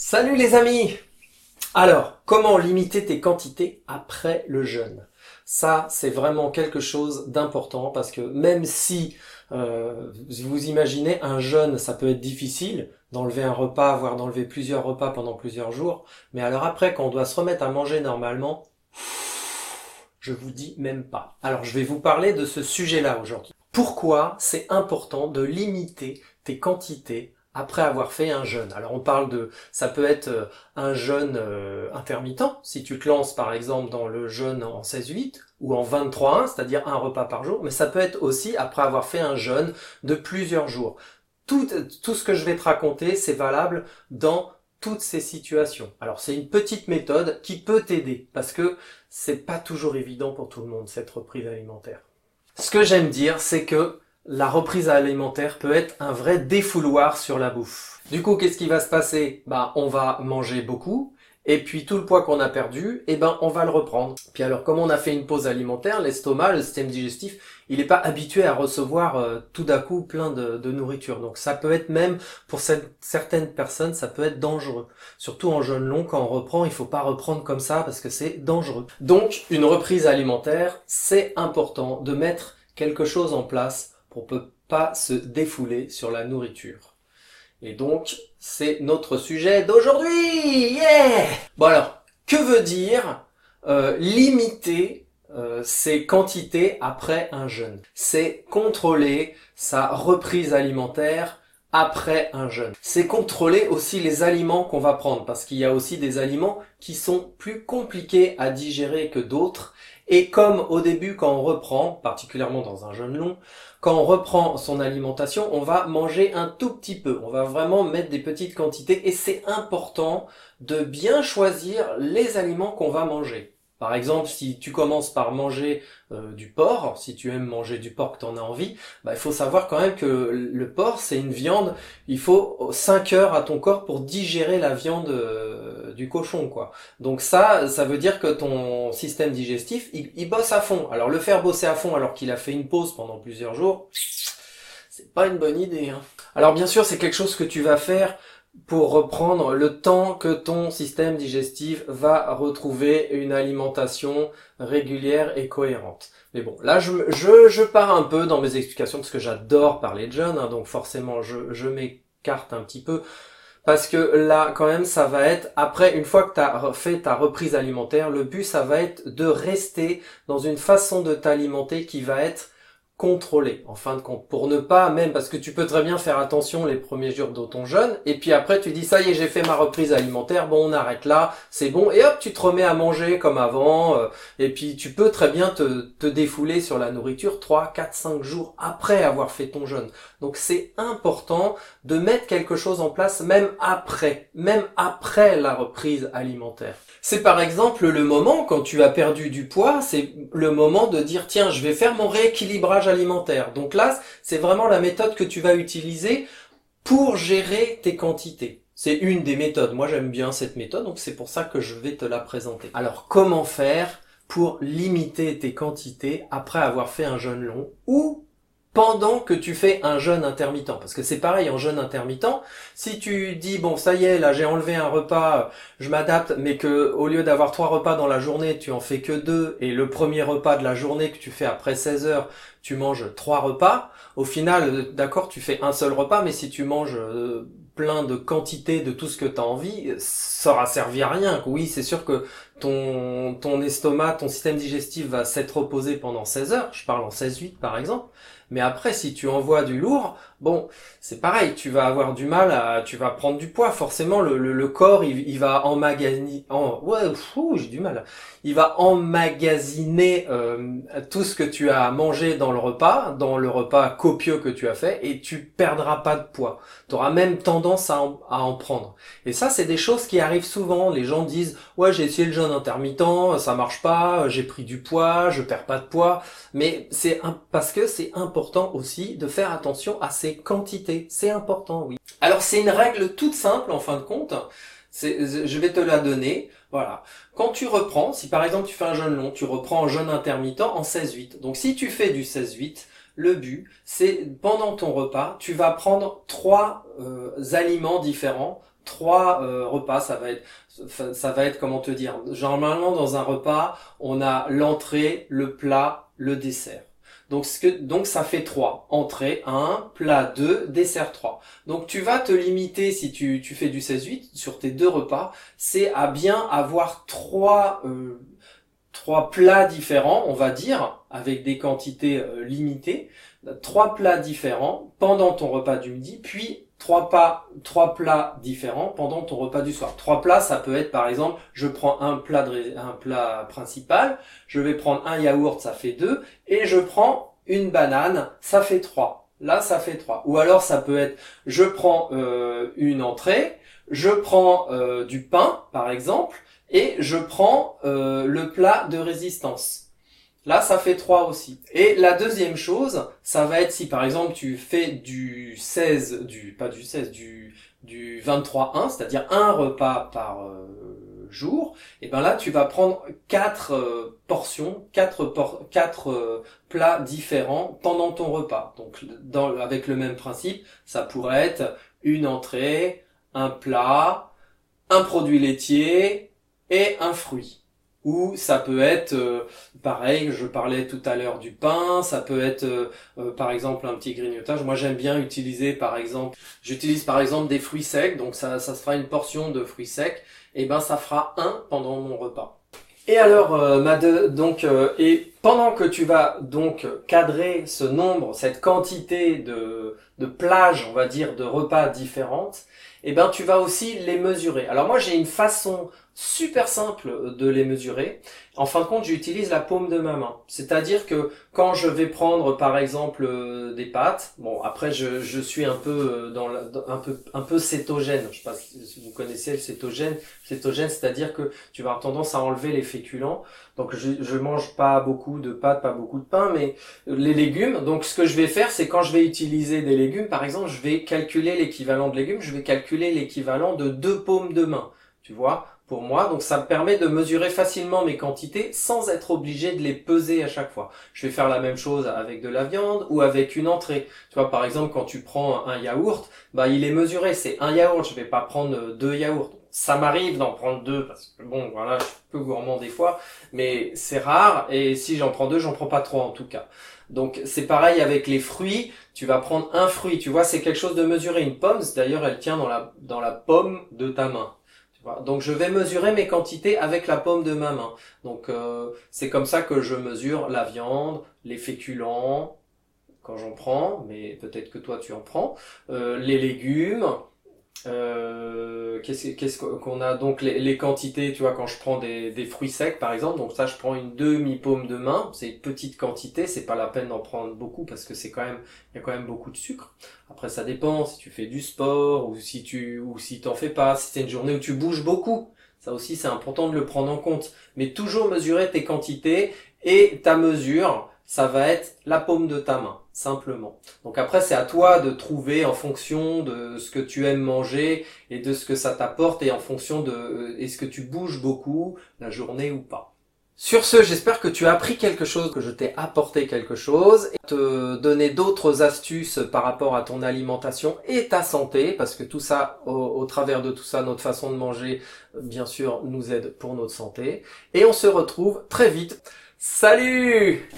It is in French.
Salut les amis Alors, comment limiter tes quantités après le jeûne? Ça, c'est vraiment quelque chose d'important parce que même si euh, vous imaginez un jeûne, ça peut être difficile d'enlever un repas, voire d'enlever plusieurs repas pendant plusieurs jours, mais alors après, quand on doit se remettre à manger normalement, je vous dis même pas. Alors, je vais vous parler de ce sujet-là aujourd'hui. Pourquoi c'est important de limiter tes quantités après avoir fait un jeûne. Alors on parle de, ça peut être euh, un jeûne euh, intermittent, si tu te lances par exemple dans le jeûne en 16-8 ou en 23-1, c'est-à-dire un repas par jour, mais ça peut être aussi après avoir fait un jeûne de plusieurs jours. Tout, tout ce que je vais te raconter, c'est valable dans toutes ces situations. Alors c'est une petite méthode qui peut t'aider parce que c'est pas toujours évident pour tout le monde cette reprise alimentaire. Ce que j'aime dire, c'est que la reprise alimentaire peut être un vrai défouloir sur la bouffe. Du coup, qu'est-ce qui va se passer? Bah, on va manger beaucoup, et puis tout le poids qu'on a perdu, eh ben, on va le reprendre. Puis alors, comme on a fait une pause alimentaire, l'estomac, le système digestif, il n'est pas habitué à recevoir euh, tout d'un coup plein de, de, nourriture. Donc ça peut être même, pour certaines personnes, ça peut être dangereux. Surtout en jeûne long, quand on reprend, il faut pas reprendre comme ça parce que c'est dangereux. Donc, une reprise alimentaire, c'est important de mettre quelque chose en place pour peut pas se défouler sur la nourriture. Et donc, c'est notre sujet d'aujourd'hui. Yeah bon alors, que veut dire euh, limiter euh, ses quantités après un jeûne? C'est contrôler sa reprise alimentaire après un jeûne. C'est contrôler aussi les aliments qu'on va prendre parce qu'il y a aussi des aliments qui sont plus compliqués à digérer que d'autres et comme au début, quand on reprend, particulièrement dans un jeûne long, quand on reprend son alimentation, on va manger un tout petit peu. On va vraiment mettre des petites quantités et c'est important de bien choisir les aliments qu'on va manger. Par exemple, si tu commences par manger euh, du porc, si tu aimes manger du porc que en as envie, bah, il faut savoir quand même que le porc, c'est une viande, il faut 5 heures à ton corps pour digérer la viande euh, du cochon. quoi. Donc ça, ça veut dire que ton système digestif, il, bosse à fond. Alors le faire bosser à fond alors qu'il a fait une pause pendant plusieurs jours, c'est pas une bonne idée. Hein. Alors bien sûr, c'est quelque chose que tu vas faire pour reprendre le temps que ton système digestif va retrouver une alimentation régulière et cohérente. Mais bon, là je, je, je pars un peu dans mes explications parce que j'adore parler de jeûne, hein, donc forcément je, je m'écarte un petit peu. Parce que là, quand même, ça va être, après, une fois que tu as fait ta reprise alimentaire, le but, ça va être de rester dans une façon de t'alimenter qui va être contrôler en fin de compte. Pour ne pas même parce que tu peux très bien faire attention les premiers jours de ton jeûne et puis après tu dis ça y est j'ai fait ma reprise alimentaire bon on arrête là c'est bon et hop tu te remets à manger comme avant euh, et puis tu peux très bien te, te défouler sur la nourriture 3 4 5 jours après avoir fait ton jeûne. Donc c'est important de mettre quelque chose en place même après même après la reprise alimentaire c'est par exemple le moment quand tu as perdu du poids c'est le moment de dire tiens je vais faire mon rééquilibrage alimentaire. Donc là, c'est vraiment la méthode que tu vas utiliser pour gérer tes quantités. C'est une des méthodes. Moi, j'aime bien cette méthode, donc c'est pour ça que je vais te la présenter. Alors, comment faire pour limiter tes quantités après avoir fait un jeûne long ou pendant que tu fais un jeûne intermittent. Parce que c'est pareil en jeûne intermittent. Si tu dis bon ça y est là j'ai enlevé un repas, je m'adapte, mais que au lieu d'avoir trois repas dans la journée, tu en fais que deux, et le premier repas de la journée que tu fais après 16 heures, tu manges trois repas. Au final, d'accord, tu fais un seul repas, mais si tu manges euh, plein de quantité de tout ce que tu as envie, ça aura servi à rien. Oui, c'est sûr que ton, ton estomac, ton système digestif va s'être reposé pendant 16 heures, je parle en 16-8 par exemple, mais après si tu envoies du lourd, bon, c'est pareil, tu vas avoir du mal à, tu vas prendre du poids, forcément le, le, corps il, il, va emmagasiner, en, ouais, j'ai du mal, il va emmagasiner euh, tout ce que tu as mangé dans le repas, dans le repas copieux que tu as fait, et tu perdras pas de poids. Tu auras même tendance à en, à en prendre. Et ça, c'est des choses qui arrivent souvent. Les gens disent, ouais, j'ai essayé le jeûne intermittent, ça marche pas, j'ai pris du poids, je perds pas de poids. Mais c'est parce que c'est important aussi de faire attention à ces quantités. C'est important, oui. Alors c'est une règle toute simple en fin de compte. Je vais te la donner. Voilà. Quand tu reprends, si par exemple tu fais un jeûne long, tu reprends un jeûne intermittent en 16-8. Donc si tu fais du 16-8, le but, c'est pendant ton repas, tu vas prendre trois euh, aliments différents trois euh, repas. Ça va être, ça va être comment te dire. Normalement, dans un repas, on a l'entrée, le plat, le dessert. Donc, ce que, donc ça fait trois. Entrée 1, plat 2, dessert 3. Donc tu vas te limiter, si tu, tu fais du 16-8, sur tes deux repas, c'est à bien avoir trois, euh, trois plats différents, on va dire, avec des quantités euh, limitées. Trois plats différents pendant ton repas du midi, puis trois plats différents pendant ton repas du soir. Trois plats, ça peut être par exemple, je prends un plat un plat principal, je vais prendre un yaourt, ça fait deux, et je prends une banane, ça fait trois. Là, ça fait trois. Ou alors, ça peut être, je prends euh, une entrée, je prends euh, du pain, par exemple, et je prends le plat de résistance. Là, ça fait 3 aussi. Et la deuxième chose, ça va être si par exemple tu fais du 16, du pas du 16, du du 23-1, c'est-à-dire un repas par euh, jour, et ben là tu vas prendre quatre euh, portions, quatre quatre euh, plats différents pendant ton repas. Donc avec le même principe, ça pourrait être une entrée, un plat, un produit laitier et un fruit ou ça peut être euh, pareil, je parlais tout à l'heure du pain, ça peut être euh, euh, par exemple un petit grignotage. Moi j'aime bien utiliser par exemple, j'utilise par exemple des fruits secs, donc ça, ça fera une portion de fruits secs, et ben ça fera un pendant mon repas. Et alors, euh, donc, et pendant que tu vas donc cadrer ce nombre, cette quantité de, de plages, on va dire, de repas différentes, et ben tu vas aussi les mesurer. Alors moi j'ai une façon super simple de les mesurer. En fin de compte, j'utilise la paume de ma main. C'est-à-dire que quand je vais prendre par exemple euh, des pâtes, bon après je, je suis un peu euh, dans, un peu un peu cétogène. Je sais pas si vous connaissez le cétogène. Cétogène, c'est-à-dire que tu vas avoir tendance à enlever les féculents. Donc je, je mange pas beaucoup de pâtes, pas beaucoup de pain, mais les légumes. Donc ce que je vais faire, c'est quand je vais utiliser des légumes, par exemple, je vais calculer l'équivalent de légumes, je vais calculer l'équivalent de deux paumes de main. Tu vois pour moi. Donc ça me permet de mesurer facilement mes quantités sans être obligé de les peser à chaque fois. Je vais faire la même chose avec de la viande ou avec une entrée. Tu vois, par exemple, quand tu prends un yaourt, bah il est mesuré, c'est un yaourt. Je vais pas prendre deux yaourts. Ça m'arrive d'en prendre deux parce que bon, voilà, je suis peu gourmand des fois, mais c'est rare. Et si j'en prends deux, j'en prends pas trois en tout cas. Donc c'est pareil avec les fruits. Tu vas prendre un fruit. Tu vois, c'est quelque chose de mesuré. Une pomme, d'ailleurs, elle tient dans la dans la pomme de ta main. Donc je vais mesurer mes quantités avec la paume de ma main. Donc euh, c'est comme ça que je mesure la viande, les féculents, quand j'en prends, mais peut-être que toi tu en prends, euh, les légumes, euh, qu'est-ce qu'on a donc les, quantités, tu vois, quand je prends des, des, fruits secs par exemple, donc ça je prends une demi paume de main, c'est une petite quantité, c'est pas la peine d'en prendre beaucoup parce que c'est quand même, il y a quand même beaucoup de sucre. Après ça dépend si tu fais du sport ou si tu ou si t'en fais pas, si c'est une journée où tu bouges beaucoup, ça aussi c'est important de le prendre en compte. Mais toujours mesurer tes quantités et ta mesure, ça va être la paume de ta main simplement. Donc après, c'est à toi de trouver en fonction de ce que tu aimes manger et de ce que ça t'apporte et en fonction de euh, est-ce que tu bouges beaucoup la journée ou pas. Sur ce, j'espère que tu as appris quelque chose, que je t'ai apporté quelque chose, et te donner d'autres astuces par rapport à ton alimentation et ta santé, parce que tout ça, au, au, travers de tout ça, notre façon de manger, bien sûr, nous aide pour notre santé. Et on se retrouve très vite. Salut